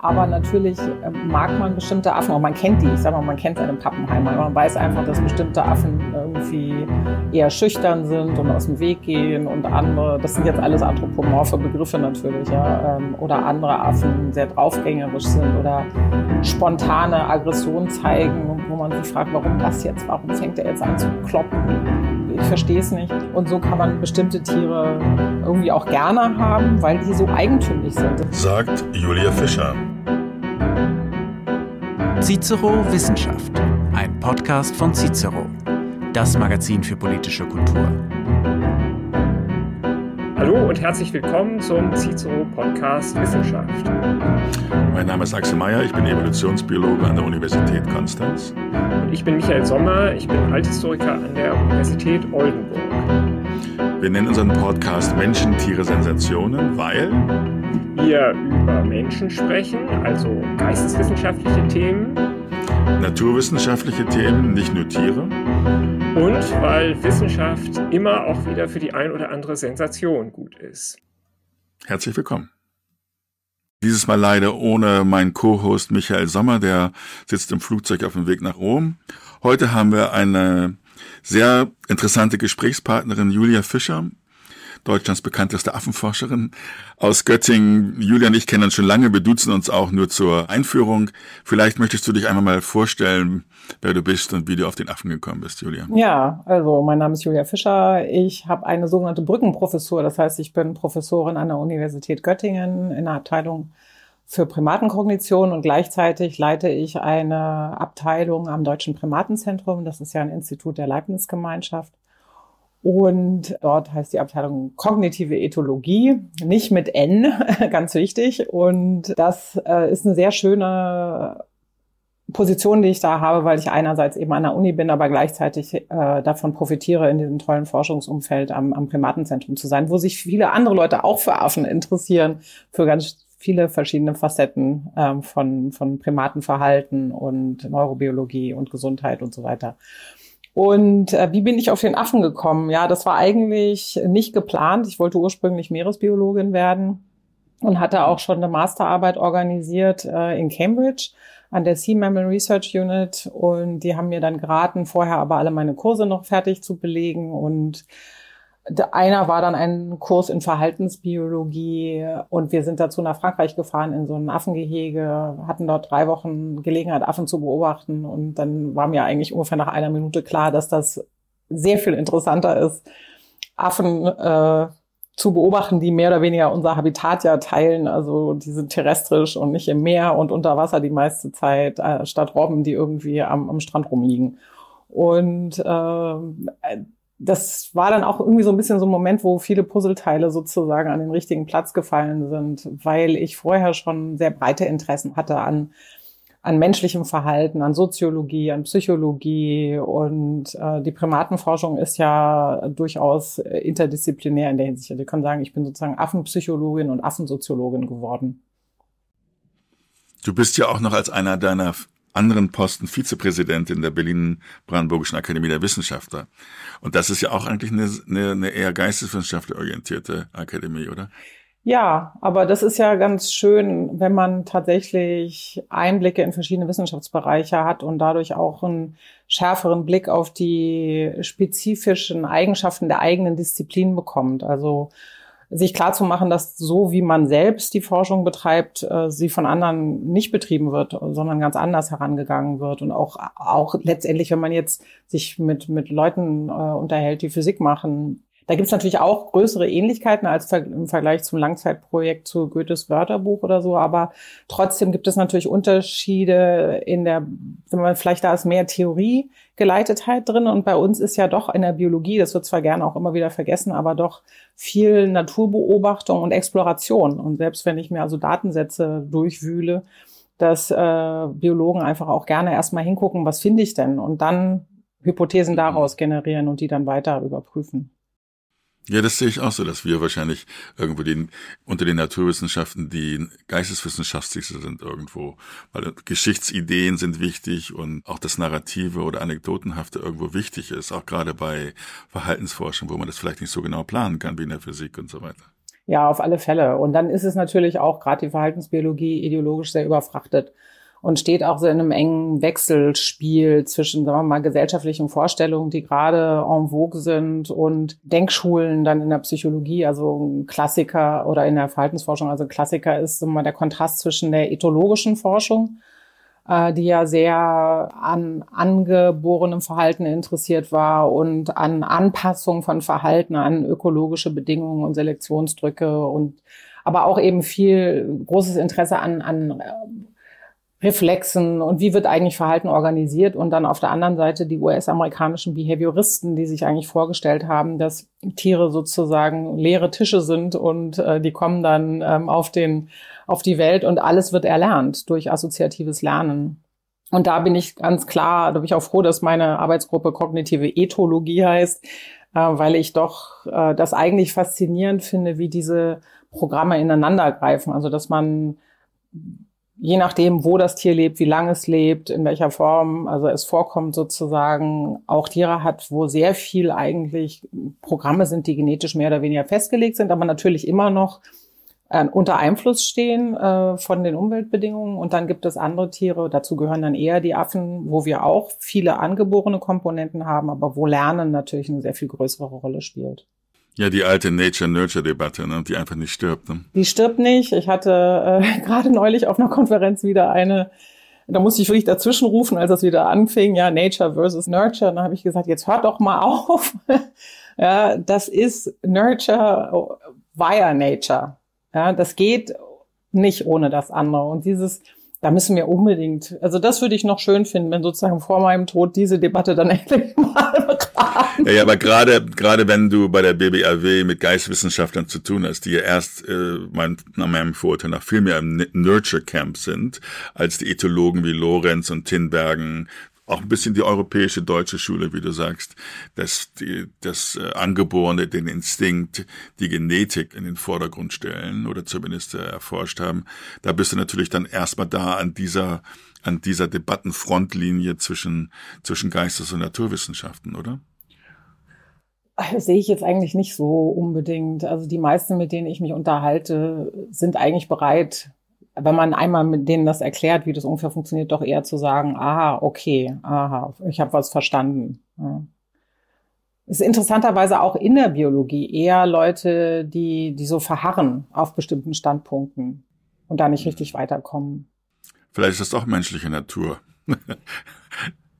Aber natürlich äh, mag man bestimmte Affen, und man kennt die, ich sag mal, man kennt seine Pappenheimer. Man weiß einfach, dass bestimmte Affen irgendwie eher schüchtern sind und aus dem Weg gehen und andere, das sind jetzt alles anthropomorphe Begriffe natürlich, ja, ähm, oder andere Affen sehr draufgängerisch sind oder spontane Aggression zeigen, wo man sich fragt, warum das jetzt, warum fängt er jetzt an zu kloppen? Ich verstehe es nicht. Und so kann man bestimmte Tiere irgendwie auch gerne haben, weil die so eigentümlich sind. Sagt Julia Fischer. Cicero Wissenschaft, ein Podcast von Cicero, das Magazin für politische Kultur. Hallo und herzlich willkommen zum Cicero Podcast Wissenschaft. Mein Name ist Axel Mayer, ich bin Evolutionsbiologe an der Universität Konstanz. Und ich bin Michael Sommer, ich bin Althistoriker an der Universität Oldenburg. Wir nennen unseren Podcast Menschen, Tiere, Sensationen, weil wir über Menschen sprechen, also geisteswissenschaftliche Themen. Naturwissenschaftliche Themen, nicht nur Tiere. Und weil Wissenschaft immer auch wieder für die ein oder andere Sensation gut ist. Herzlich willkommen. Dieses Mal leider ohne meinen Co-Host Michael Sommer, der sitzt im Flugzeug auf dem Weg nach Rom. Heute haben wir eine sehr interessante Gesprächspartnerin Julia Fischer, Deutschlands bekannteste Affenforscherin aus Göttingen. Julia und ich kennen uns schon lange, wir duzen uns auch nur zur Einführung. Vielleicht möchtest du dich einmal mal vorstellen, wer du bist und wie du auf den Affen gekommen bist, Julia. Ja, also mein Name ist Julia Fischer. Ich habe eine sogenannte Brückenprofessur. Das heißt, ich bin Professorin an der Universität Göttingen in der Abteilung für Primatenkognition und gleichzeitig leite ich eine Abteilung am Deutschen Primatenzentrum. Das ist ja ein Institut der Leibniz-Gemeinschaft. Und dort heißt die Abteilung kognitive Ethologie, nicht mit N, ganz wichtig. Und das äh, ist eine sehr schöne Position, die ich da habe, weil ich einerseits eben an der Uni bin, aber gleichzeitig äh, davon profitiere, in diesem tollen Forschungsumfeld am, am Primatenzentrum zu sein, wo sich viele andere Leute auch für Affen interessieren, für ganz viele verschiedene Facetten ähm, von, von Primatenverhalten und Neurobiologie und Gesundheit und so weiter. Und äh, wie bin ich auf den Affen gekommen? Ja, das war eigentlich nicht geplant. Ich wollte ursprünglich Meeresbiologin werden und hatte auch schon eine Masterarbeit organisiert äh, in Cambridge an der Sea Mammal Research Unit und die haben mir dann geraten, vorher aber alle meine Kurse noch fertig zu belegen und einer war dann ein Kurs in Verhaltensbiologie und wir sind dazu nach Frankreich gefahren in so ein Affengehege, hatten dort drei Wochen Gelegenheit, Affen zu beobachten und dann war mir eigentlich ungefähr nach einer Minute klar, dass das sehr viel interessanter ist, Affen äh, zu beobachten, die mehr oder weniger unser Habitat ja teilen. Also die sind terrestrisch und nicht im Meer und unter Wasser die meiste Zeit, äh, statt Robben, die irgendwie am, am Strand rumliegen. Und äh, das war dann auch irgendwie so ein bisschen so ein Moment, wo viele Puzzleteile sozusagen an den richtigen Platz gefallen sind, weil ich vorher schon sehr breite Interessen hatte an, an menschlichem Verhalten, an Soziologie, an Psychologie und äh, die Primatenforschung ist ja durchaus interdisziplinär in der Hinsicht. Wir können sagen, ich bin sozusagen Affenpsychologin und Affensoziologin geworden. Du bist ja auch noch als einer deiner anderen Posten Vizepräsidentin der Berlin-Brandenburgischen Akademie der Wissenschaftler. Und das ist ja auch eigentlich eine, eine, eine eher geisteswissenschaftlich orientierte Akademie, oder? Ja, aber das ist ja ganz schön, wenn man tatsächlich Einblicke in verschiedene Wissenschaftsbereiche hat und dadurch auch einen schärferen Blick auf die spezifischen Eigenschaften der eigenen Disziplin bekommt. Also sich klar zu machen, dass so wie man selbst die Forschung betreibt, äh, sie von anderen nicht betrieben wird, sondern ganz anders herangegangen wird. Und auch, auch letztendlich, wenn man jetzt sich mit, mit Leuten äh, unterhält, die Physik machen, da gibt es natürlich auch größere Ähnlichkeiten als im Vergleich zum Langzeitprojekt zu Goethes Wörterbuch oder so, aber trotzdem gibt es natürlich Unterschiede in der, wenn man vielleicht da ist mehr Theorie Geleitetheit drin und bei uns ist ja doch in der Biologie, das wird zwar gerne auch immer wieder vergessen, aber doch viel Naturbeobachtung und Exploration. Und selbst wenn ich mir also Datensätze durchwühle, dass äh, Biologen einfach auch gerne erstmal hingucken, was finde ich denn? Und dann Hypothesen daraus generieren und die dann weiter überprüfen. Ja, das sehe ich auch so, dass wir wahrscheinlich irgendwo den, unter den Naturwissenschaften die geisteswissenschaftlichste sind irgendwo. Weil Geschichtsideen sind wichtig und auch das Narrative oder Anekdotenhafte irgendwo wichtig ist, auch gerade bei Verhaltensforschung, wo man das vielleicht nicht so genau planen kann wie in der Physik und so weiter. Ja, auf alle Fälle. Und dann ist es natürlich auch gerade die Verhaltensbiologie ideologisch sehr überfrachtet und steht auch so in einem engen Wechselspiel zwischen, sagen wir mal, gesellschaftlichen Vorstellungen, die gerade en vogue sind und Denkschulen dann in der Psychologie, also ein Klassiker oder in der Verhaltensforschung, also Klassiker ist immer der Kontrast zwischen der ethologischen Forschung, äh, die ja sehr an angeborenem Verhalten interessiert war und an Anpassung von Verhalten an ökologische Bedingungen und Selektionsdrücke und aber auch eben viel großes Interesse an, an Reflexen und wie wird eigentlich Verhalten organisiert und dann auf der anderen Seite die US-amerikanischen Behavioristen, die sich eigentlich vorgestellt haben, dass Tiere sozusagen leere Tische sind und äh, die kommen dann ähm, auf den auf die Welt und alles wird erlernt durch assoziatives Lernen. Und da bin ich ganz klar, da bin ich auch froh, dass meine Arbeitsgruppe kognitive Ethologie heißt, äh, weil ich doch äh, das eigentlich faszinierend finde, wie diese Programme ineinander greifen. Also dass man je nachdem, wo das Tier lebt, wie lange es lebt, in welcher Form, also es vorkommt sozusagen, auch Tiere hat, wo sehr viel eigentlich Programme sind, die genetisch mehr oder weniger festgelegt sind, aber natürlich immer noch äh, unter Einfluss stehen äh, von den Umweltbedingungen. Und dann gibt es andere Tiere, dazu gehören dann eher die Affen, wo wir auch viele angeborene Komponenten haben, aber wo Lernen natürlich eine sehr viel größere Rolle spielt. Ja, die alte Nature-Nurture-Debatte, ne, die einfach nicht stirbt. Ne? Die stirbt nicht. Ich hatte äh, gerade neulich auf einer Konferenz wieder eine, da musste ich wirklich dazwischen rufen, als das wieder anfing, ja, Nature versus Nurture. Und dann habe ich gesagt, jetzt hört doch mal auf. ja, das ist Nurture via Nature. Ja, das geht nicht ohne das andere. Und dieses da müssen wir unbedingt, also das würde ich noch schön finden, wenn sozusagen vor meinem Tod diese Debatte dann endlich mal. Ja, ja, aber gerade gerade wenn du bei der BBAW mit Geistwissenschaftlern zu tun hast, die ja erst äh, mein, nach meinem Vorurteil nach viel mehr im Nurture Camp sind, als die Ethologen wie Lorenz und Tinbergen, auch ein bisschen die europäische deutsche Schule, wie du sagst, dass die, das äh, Angeborene, den Instinkt, die Genetik in den Vordergrund stellen oder zumindest äh, erforscht haben. Da bist du natürlich dann erstmal da an dieser an dieser Debattenfrontlinie zwischen zwischen Geistes- und Naturwissenschaften, oder? Das sehe ich jetzt eigentlich nicht so unbedingt. Also die meisten, mit denen ich mich unterhalte, sind eigentlich bereit, wenn man einmal mit denen das erklärt, wie das ungefähr funktioniert, doch eher zu sagen, aha, okay, aha, ich habe was verstanden. Ja. Es ist interessanterweise auch in der Biologie eher Leute, die, die so verharren auf bestimmten Standpunkten und da nicht richtig weiterkommen. Vielleicht ist das doch menschliche Natur.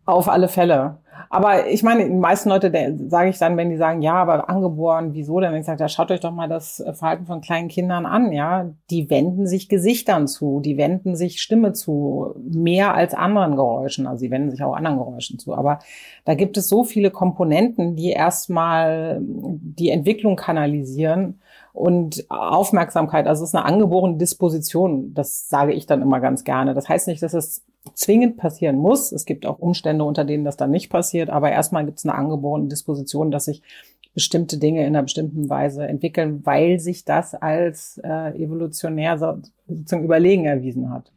auf alle Fälle. Aber ich meine, die meisten Leute, sage ich dann, wenn die sagen, ja, aber angeboren, wieso denn? Ich sage, ja, schaut euch doch mal das Verhalten von kleinen Kindern an, ja. Die wenden sich Gesichtern zu, die wenden sich Stimme zu, mehr als anderen Geräuschen. Also sie wenden sich auch anderen Geräuschen zu. Aber da gibt es so viele Komponenten, die erstmal die Entwicklung kanalisieren und Aufmerksamkeit. Also es ist eine angeborene Disposition. Das sage ich dann immer ganz gerne. Das heißt nicht, dass es zwingend passieren muss. Es gibt auch Umstände, unter denen das dann nicht passiert. Aber erstmal gibt es eine angeborene Disposition, dass sich bestimmte Dinge in einer bestimmten Weise entwickeln, weil sich das als äh, evolutionär sozusagen überlegen erwiesen hat.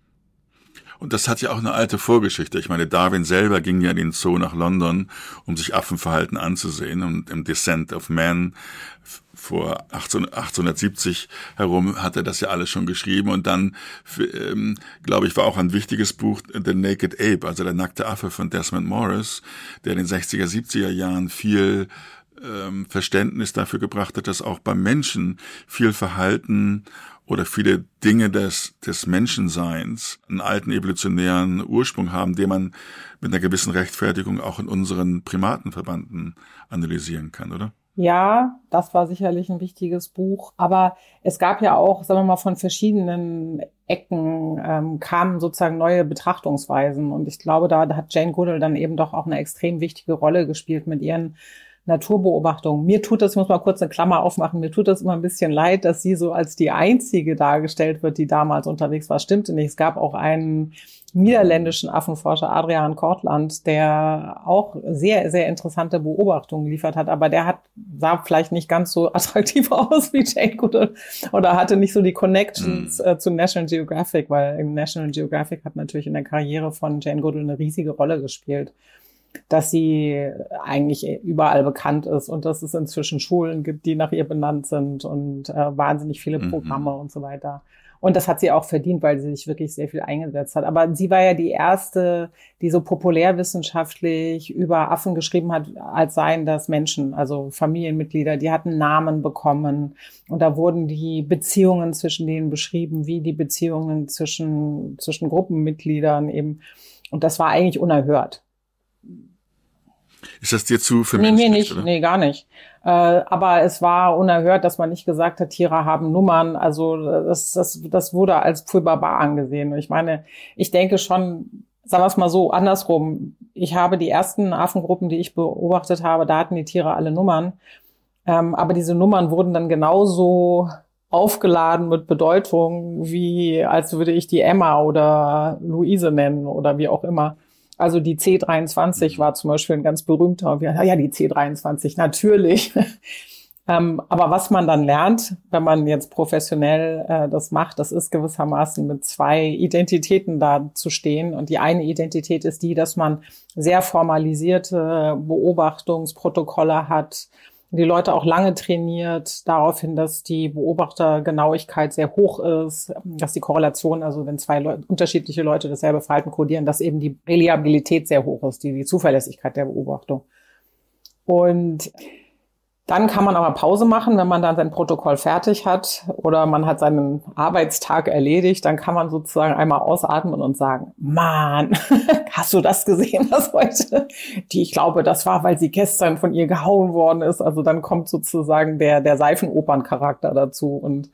Und das hat ja auch eine alte Vorgeschichte. Ich meine, Darwin selber ging ja in den Zoo nach London, um sich Affenverhalten anzusehen. Und im Descent of Man vor 1870 herum hat er das ja alles schon geschrieben. Und dann, ähm, glaube ich, war auch ein wichtiges Buch The Naked Ape, also der nackte Affe von Desmond Morris, der in den 60er, 70er Jahren viel ähm, Verständnis dafür gebracht hat, dass auch beim Menschen viel Verhalten oder viele Dinge des, des Menschenseins einen alten evolutionären Ursprung haben, den man mit einer gewissen Rechtfertigung auch in unseren Primatenverbanden analysieren kann, oder? Ja, das war sicherlich ein wichtiges Buch. Aber es gab ja auch, sagen wir mal, von verschiedenen Ecken ähm, kamen sozusagen neue Betrachtungsweisen. Und ich glaube, da hat Jane Goodall dann eben doch auch eine extrem wichtige Rolle gespielt mit ihren Naturbeobachtung. Mir tut das, ich muss mal kurz eine Klammer aufmachen, mir tut das immer ein bisschen leid, dass sie so als die einzige dargestellt wird, die damals unterwegs war. Stimmte nicht. Es gab auch einen niederländischen Affenforscher, Adrian Kortland, der auch sehr, sehr interessante Beobachtungen geliefert hat, aber der hat, sah vielleicht nicht ganz so attraktiv aus wie Jane Goodall oder hatte nicht so die Connections mhm. äh, zu National Geographic, weil National Geographic hat natürlich in der Karriere von Jane Goodall eine riesige Rolle gespielt. Dass sie eigentlich überall bekannt ist und dass es inzwischen Schulen gibt, die nach ihr benannt sind und äh, wahnsinnig viele mhm. Programme mhm. und so weiter. Und das hat sie auch verdient, weil sie sich wirklich sehr viel eingesetzt hat. Aber sie war ja die erste, die so populärwissenschaftlich über Affen geschrieben hat, als seien das Menschen, also Familienmitglieder, die hatten Namen bekommen. Und da wurden die Beziehungen zwischen denen beschrieben, wie die Beziehungen zwischen, zwischen Gruppenmitgliedern eben. Und das war eigentlich unerhört. Ist das dir zu für Nee, mir nicht, oder? nee, gar nicht. Äh, aber es war unerhört, dass man nicht gesagt hat, Tiere haben Nummern. Also das, das, das wurde als Pulbarbar angesehen. Ich meine, ich denke schon, sagen wir es mal so, andersrum. Ich habe die ersten Affengruppen, die ich beobachtet habe, da hatten die Tiere alle Nummern. Ähm, aber diese Nummern wurden dann genauso aufgeladen mit Bedeutung, wie als würde ich die Emma oder Luise nennen oder wie auch immer. Also die C23 mhm. war zum Beispiel ein ganz berühmter. Wir, ja, die C23, natürlich. ähm, aber was man dann lernt, wenn man jetzt professionell äh, das macht, das ist gewissermaßen mit zwei Identitäten da zu stehen. Und die eine Identität ist die, dass man sehr formalisierte Beobachtungsprotokolle hat, die Leute auch lange trainiert, darauf hin, dass die Beobachtergenauigkeit sehr hoch ist, dass die Korrelation, also wenn zwei Leute, unterschiedliche Leute dasselbe Verhalten kodieren, dass eben die Reliabilität sehr hoch ist, die, die Zuverlässigkeit der Beobachtung. Und dann kann man aber Pause machen, wenn man dann sein Protokoll fertig hat oder man hat seinen Arbeitstag erledigt, dann kann man sozusagen einmal ausatmen und sagen, Mann, hast du das gesehen, was heute? Die, ich glaube, das war, weil sie gestern von ihr gehauen worden ist. Also dann kommt sozusagen der, der Seifenoperncharakter dazu und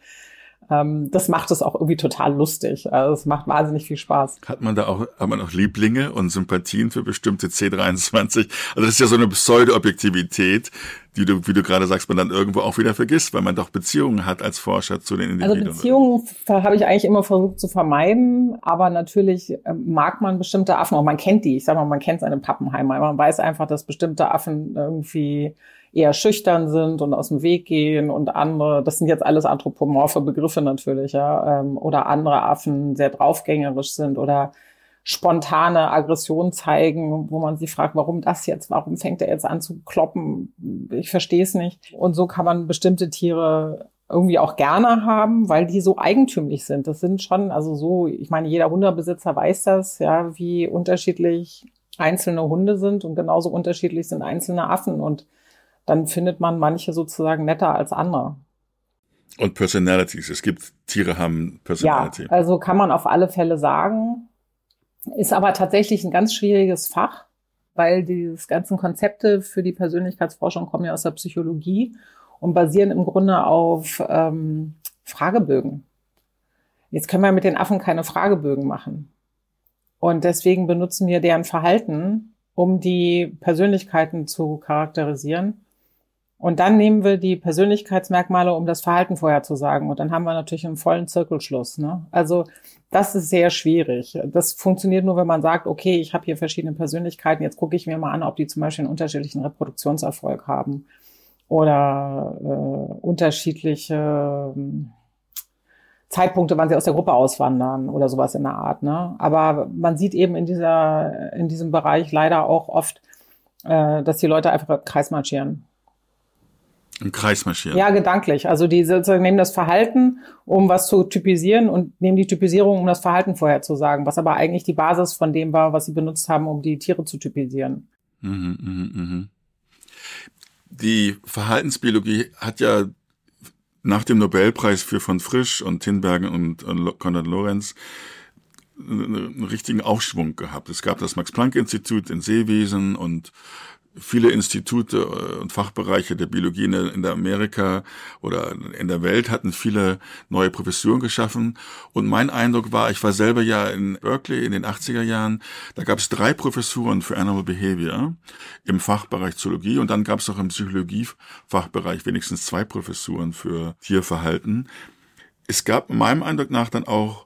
ähm, das macht es auch irgendwie total lustig. Also es macht wahnsinnig viel Spaß. Hat man da auch, hat man auch Lieblinge und Sympathien für bestimmte C23? Also das ist ja so eine Pseudo-Objektivität, die du, wie du gerade sagst, man dann irgendwo auch wieder vergisst, weil man doch Beziehungen hat als Forscher zu den Individuen. Also Beziehungen habe ich eigentlich immer versucht zu vermeiden, aber natürlich ähm, mag man bestimmte Affen auch. Man kennt die. Ich sag mal, man kennt seine Pappenheimer. Man weiß einfach, dass bestimmte Affen irgendwie eher schüchtern sind und aus dem Weg gehen und andere, das sind jetzt alles anthropomorphe Begriffe natürlich, ja, ähm, oder andere Affen sehr draufgängerisch sind oder spontane Aggression zeigen, wo man sich fragt, warum das jetzt, warum fängt er jetzt an zu kloppen? Ich verstehe es nicht. Und so kann man bestimmte Tiere irgendwie auch gerne haben, weil die so eigentümlich sind. Das sind schon, also so, ich meine, jeder Hundebesitzer weiß das, ja, wie unterschiedlich einzelne Hunde sind und genauso unterschiedlich sind einzelne Affen und dann findet man manche sozusagen netter als andere. Und Personalities. Es gibt Tiere haben Personality. Ja, also kann man auf alle Fälle sagen. Ist aber tatsächlich ein ganz schwieriges Fach, weil die ganzen Konzepte für die Persönlichkeitsforschung kommen ja aus der Psychologie und basieren im Grunde auf ähm, Fragebögen. Jetzt können wir mit den Affen keine Fragebögen machen. Und deswegen benutzen wir deren Verhalten, um die Persönlichkeiten zu charakterisieren. Und dann nehmen wir die Persönlichkeitsmerkmale, um das Verhalten vorherzusagen. Und dann haben wir natürlich einen vollen Zirkelschluss. Ne? Also das ist sehr schwierig. Das funktioniert nur, wenn man sagt, okay, ich habe hier verschiedene Persönlichkeiten, jetzt gucke ich mir mal an, ob die zum Beispiel einen unterschiedlichen Reproduktionserfolg haben oder äh, unterschiedliche äh, Zeitpunkte, wann sie aus der Gruppe auswandern oder sowas in der Art. Ne? Aber man sieht eben in dieser in diesem Bereich leider auch oft, äh, dass die Leute einfach im Kreis marschieren. Im Kreis marschieren. Ja, gedanklich. Also die sozusagen nehmen das Verhalten, um was zu typisieren und nehmen die Typisierung, um das Verhalten vorherzusagen, was aber eigentlich die Basis von dem war, was sie benutzt haben, um die Tiere zu typisieren. Mhm, mh, mh. Die Verhaltensbiologie hat ja nach dem Nobelpreis für von Frisch und Tinbergen und, und Konrad Lorenz einen richtigen Aufschwung gehabt. Es gab das Max-Planck-Institut in Seewesen und viele Institute äh, und Fachbereiche der Biologie in der, Amerika oder in der Welt hatten viele neue Professuren geschaffen. Und mein Eindruck war, ich war selber ja in Berkeley in den 80er Jahren, da gab es drei Professuren für Animal Behavior im Fachbereich Zoologie und dann gab es auch im Psychologie-Fachbereich wenigstens zwei Professuren für Tierverhalten. Es gab meinem Eindruck nach dann auch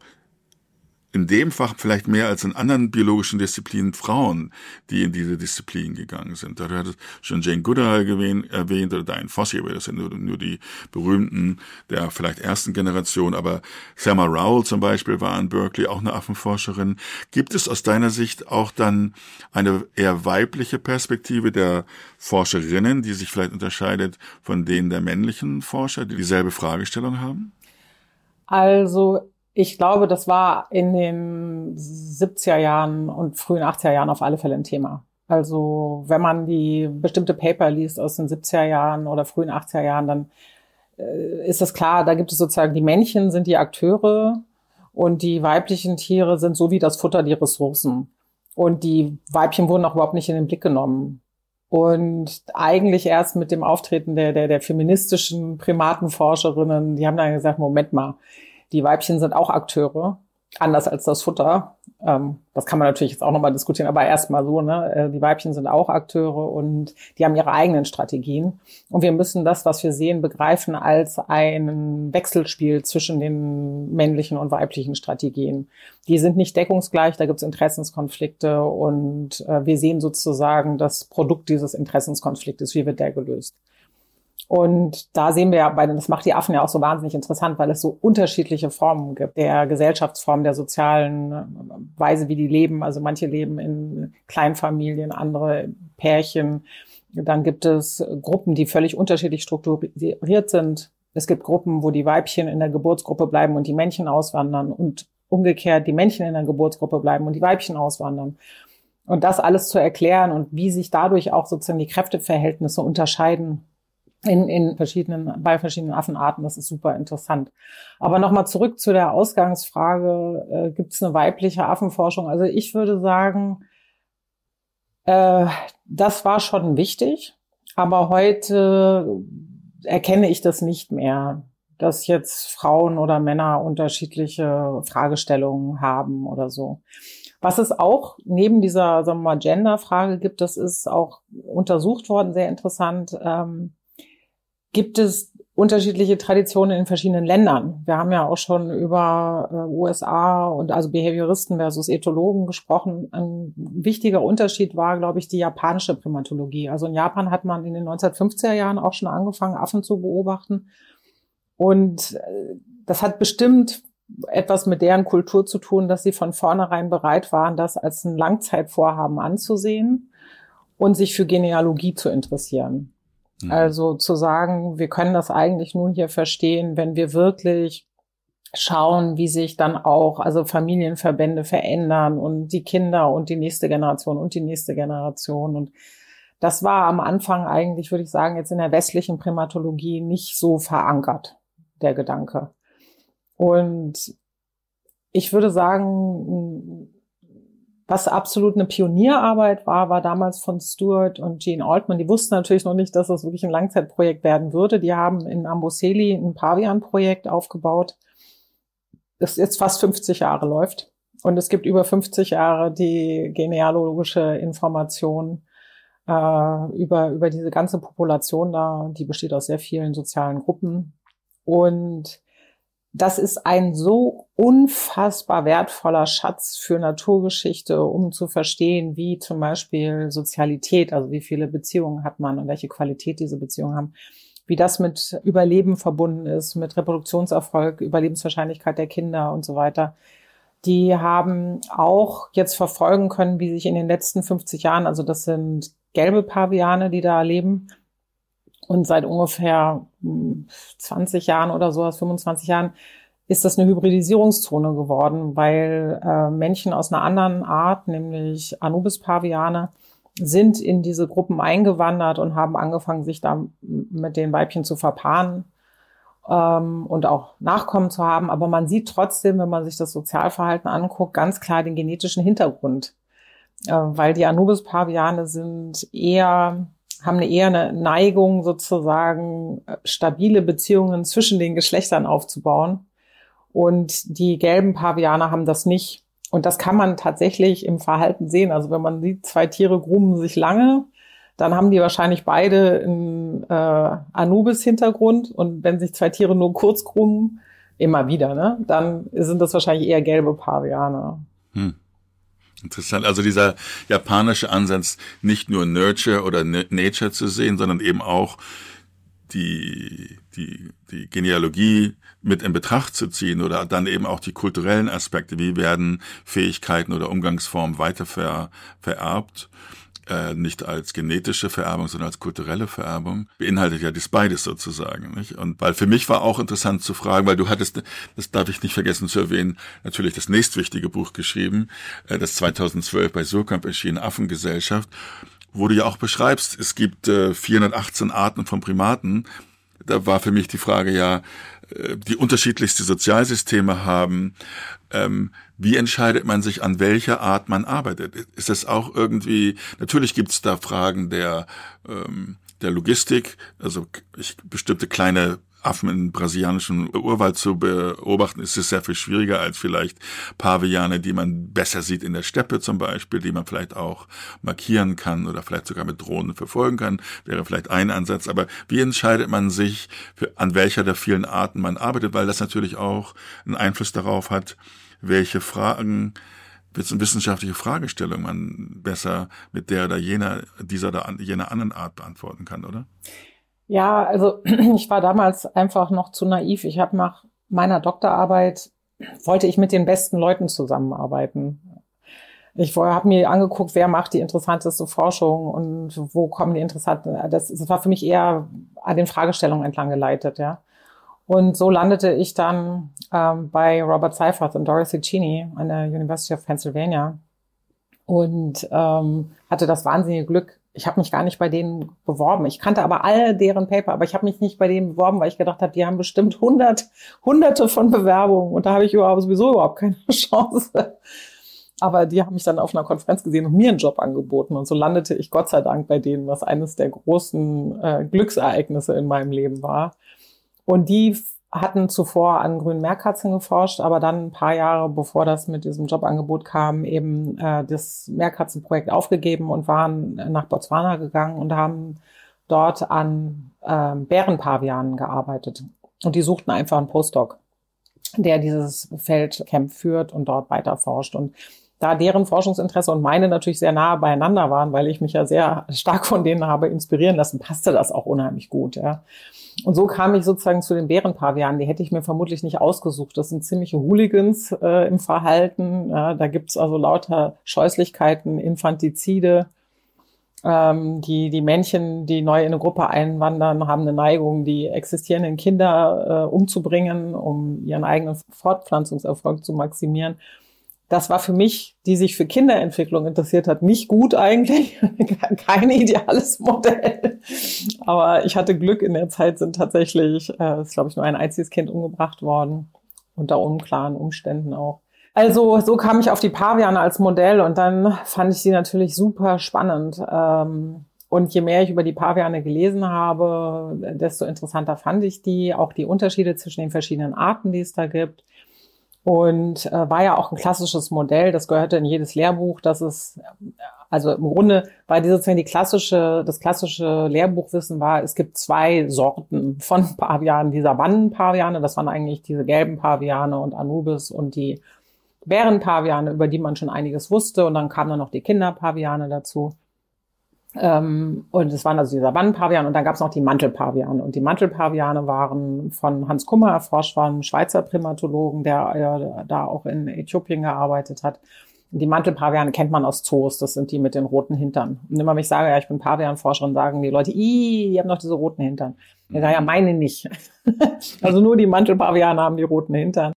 in dem Fach vielleicht mehr als in anderen biologischen Disziplinen Frauen, die in diese Disziplin gegangen sind. Da hat schon Jane Goodall erwähnt oder Diane Fossey, das sind nur, nur die berühmten der vielleicht ersten Generation. Aber Selma Rowell zum Beispiel war in Berkeley auch eine Affenforscherin. Gibt es aus deiner Sicht auch dann eine eher weibliche Perspektive der Forscherinnen, die sich vielleicht unterscheidet von denen der männlichen Forscher, die dieselbe Fragestellung haben? Also ich glaube, das war in den 70er Jahren und frühen 80er Jahren auf alle Fälle ein Thema. Also wenn man die bestimmte Paper liest aus den 70er Jahren oder frühen 80er Jahren, dann äh, ist es klar, da gibt es sozusagen die Männchen sind die Akteure und die weiblichen Tiere sind so wie das Futter die Ressourcen. Und die Weibchen wurden auch überhaupt nicht in den Blick genommen. Und eigentlich erst mit dem Auftreten der, der, der feministischen Primatenforscherinnen, die haben dann gesagt, Moment mal, die Weibchen sind auch Akteure, anders als das Futter. Ähm, das kann man natürlich jetzt auch nochmal diskutieren, aber erstmal so, ne? Äh, die Weibchen sind auch Akteure und die haben ihre eigenen Strategien. Und wir müssen das, was wir sehen, begreifen als ein Wechselspiel zwischen den männlichen und weiblichen Strategien. Die sind nicht deckungsgleich, da gibt es Interessenskonflikte und äh, wir sehen sozusagen das Produkt dieses Interessenskonfliktes, wie wird der gelöst. Und da sehen wir ja bei, das macht die Affen ja auch so wahnsinnig interessant, weil es so unterschiedliche Formen gibt, der Gesellschaftsform, der sozialen äh, Weise, wie die leben. Also manche leben in Kleinfamilien, andere Pärchen. Dann gibt es Gruppen, die völlig unterschiedlich strukturiert sind. Es gibt Gruppen, wo die Weibchen in der Geburtsgruppe bleiben und die Männchen auswandern und umgekehrt die Männchen in der Geburtsgruppe bleiben und die Weibchen auswandern. Und das alles zu erklären und wie sich dadurch auch sozusagen die Kräfteverhältnisse unterscheiden, in, in verschiedenen, bei verschiedenen Affenarten. Das ist super interessant. Aber nochmal zurück zu der Ausgangsfrage, äh, gibt es eine weibliche Affenforschung? Also ich würde sagen, äh, das war schon wichtig, aber heute erkenne ich das nicht mehr, dass jetzt Frauen oder Männer unterschiedliche Fragestellungen haben oder so. Was es auch neben dieser sagen wir mal, Gender-Frage gibt, das ist auch untersucht worden, sehr interessant. Ähm, gibt es unterschiedliche Traditionen in verschiedenen Ländern. Wir haben ja auch schon über äh, USA und also Behavioristen versus Ethologen gesprochen. Ein wichtiger Unterschied war, glaube ich, die japanische Primatologie. Also in Japan hat man in den 1950er Jahren auch schon angefangen, Affen zu beobachten. Und äh, das hat bestimmt etwas mit deren Kultur zu tun, dass sie von vornherein bereit waren, das als ein Langzeitvorhaben anzusehen und sich für Genealogie zu interessieren. Mhm. Also zu sagen, wir können das eigentlich nur hier verstehen, wenn wir wirklich schauen, wie sich dann auch also Familienverbände verändern und die Kinder und die nächste Generation und die nächste Generation und das war am Anfang eigentlich, würde ich sagen, jetzt in der westlichen Primatologie nicht so verankert, der Gedanke. Und ich würde sagen, was absolut eine Pionierarbeit war, war damals von Stuart und Gene Altman. Die wussten natürlich noch nicht, dass das wirklich ein Langzeitprojekt werden würde. Die haben in Amboseli ein Pavian-Projekt aufgebaut, das jetzt fast 50 Jahre läuft. Und es gibt über 50 Jahre die genealogische Information äh, über, über diese ganze Population da. Die besteht aus sehr vielen sozialen Gruppen. Und das ist ein so unfassbar wertvoller Schatz für Naturgeschichte, um zu verstehen, wie zum Beispiel Sozialität, also wie viele Beziehungen hat man und welche Qualität diese Beziehungen haben, wie das mit Überleben verbunden ist, mit Reproduktionserfolg, Überlebenswahrscheinlichkeit der Kinder und so weiter. Die haben auch jetzt verfolgen können, wie sich in den letzten 50 Jahren, also das sind gelbe Paviane, die da leben, und seit ungefähr 20 hm, Jahren oder sowas, 25 Jahren, ist das eine Hybridisierungszone geworden, weil äh, Männchen aus einer anderen Art, nämlich Anubis-Paviane, sind in diese Gruppen eingewandert und haben angefangen, sich da mit den Weibchen zu verpaaren ähm, und auch Nachkommen zu haben. Aber man sieht trotzdem, wenn man sich das Sozialverhalten anguckt, ganz klar den genetischen Hintergrund, äh, weil die Anubis-Paviane sind eher haben eher eine Neigung, sozusagen äh, stabile Beziehungen zwischen den Geschlechtern aufzubauen. Und die gelben Pavianer haben das nicht. Und das kann man tatsächlich im Verhalten sehen. Also wenn man sieht, zwei Tiere gruben sich lange, dann haben die wahrscheinlich beide einen äh, Anubis-Hintergrund. Und wenn sich zwei Tiere nur kurz gruben, immer wieder, ne? Dann sind das wahrscheinlich eher gelbe Paviane. Hm. Interessant. Also dieser japanische Ansatz, nicht nur Nurture oder Nature zu sehen, sondern eben auch die, die, die Genealogie mit in Betracht zu ziehen oder dann eben auch die kulturellen Aspekte. Wie werden Fähigkeiten oder Umgangsformen weiter ver, vererbt? Äh, nicht als genetische Vererbung, sondern als kulturelle Vererbung, beinhaltet ja das beides sozusagen. Nicht? Und weil für mich war auch interessant zu fragen, weil du hattest, das darf ich nicht vergessen zu erwähnen, natürlich das nächstwichtige Buch geschrieben, äh, das 2012 bei Surkamp erschien, Affengesellschaft, wo du ja auch beschreibst, es gibt äh, 418 Arten von Primaten. Da war für mich die Frage ja, äh, die unterschiedlichste Sozialsysteme haben, ähm, wie entscheidet man sich, an welcher Art man arbeitet? Ist es auch irgendwie, natürlich gibt es da Fragen der, ähm, der Logistik, also ich, bestimmte kleine Affen im brasilianischen Urwald zu beobachten, ist es sehr viel schwieriger als vielleicht Paviane, die man besser sieht in der Steppe zum Beispiel, die man vielleicht auch markieren kann oder vielleicht sogar mit Drohnen verfolgen kann, wäre vielleicht ein Ansatz. Aber wie entscheidet man sich, für, an welcher der vielen Arten man arbeitet, weil das natürlich auch einen Einfluss darauf hat, welche Fragen wissenschaftliche Fragestellung man besser mit der oder jener, dieser oder jener anderen Art beantworten kann, oder? Ja, also ich war damals einfach noch zu naiv. Ich habe nach meiner Doktorarbeit wollte ich mit den besten Leuten zusammenarbeiten. Ich habe mir angeguckt, wer macht die interessanteste Forschung und wo kommen die interessanten. Das, das war für mich eher an den Fragestellungen entlang geleitet, ja. Und so landete ich dann ähm, bei Robert Seifert und Dorothy Cheney an der University of Pennsylvania und ähm, hatte das wahnsinnige Glück, ich habe mich gar nicht bei denen beworben. Ich kannte aber all deren Paper, aber ich habe mich nicht bei denen beworben, weil ich gedacht habe, die haben bestimmt hundert, hunderte von Bewerbungen und da habe ich überhaupt sowieso überhaupt keine Chance. Aber die haben mich dann auf einer Konferenz gesehen und mir einen Job angeboten und so landete ich Gott sei Dank bei denen, was eines der großen äh, Glücksereignisse in meinem Leben war. Und die hatten zuvor an grünen Meerkatzen geforscht, aber dann ein paar Jahre bevor das mit diesem Jobangebot kam, eben äh, das Meerkatzenprojekt aufgegeben und waren nach Botswana gegangen und haben dort an äh, Bärenpavianen gearbeitet. Und die suchten einfach einen Postdoc, der dieses Feldcamp führt und dort weiter forscht. Und da deren Forschungsinteresse und meine natürlich sehr nahe beieinander waren, weil ich mich ja sehr stark von denen habe inspirieren lassen, passte das auch unheimlich gut. Ja. Und so kam ich sozusagen zu den Bärenpavianen. Die hätte ich mir vermutlich nicht ausgesucht. Das sind ziemliche Hooligans äh, im Verhalten. Ja, da gibt's also lauter Scheußlichkeiten, Infantizide. Ähm, die, die Männchen, die neu in eine Gruppe einwandern, haben eine Neigung, die existierenden Kinder äh, umzubringen, um ihren eigenen Fortpflanzungserfolg zu maximieren das war für mich, die sich für Kinderentwicklung interessiert hat, nicht gut eigentlich. Kein ideales Modell. Aber ich hatte Glück, in der Zeit sind tatsächlich, äh, ist glaube ich nur ein einziges Kind umgebracht worden. Unter unklaren Umständen auch. Also so kam ich auf die Paviane als Modell und dann fand ich sie natürlich super spannend. Ähm, und je mehr ich über die Paviane gelesen habe, desto interessanter fand ich die, auch die Unterschiede zwischen den verschiedenen Arten, die es da gibt und äh, war ja auch ein klassisches Modell, das gehörte in jedes Lehrbuch, das ist, also im Grunde war die sozusagen die klassische, das klassische Lehrbuchwissen war, es gibt zwei Sorten von Pavianen, die Savannenpaviane, das waren eigentlich diese gelben Paviane und Anubis und die Bärenpaviane, über die man schon einiges wusste. Und dann kamen dann noch die Kinderpaviane dazu. Ähm, und es waren also die Savannenpaviane und dann gab es noch die Mantelpaviane. Und die Mantelpaviane waren von Hans Kummer erforscht, war ein Schweizer Primatologen, der äh, da auch in Äthiopien gearbeitet hat. Die Mantelpaviane kennt man aus Zoos, das sind die mit den roten Hintern. Und immer wenn ich sage, ja, ich bin Pavianforscherin, sagen die Leute, ih, die haben noch diese roten Hintern. Ich sage, ja, meine nicht. also nur die Mantelpaviane haben die roten Hintern.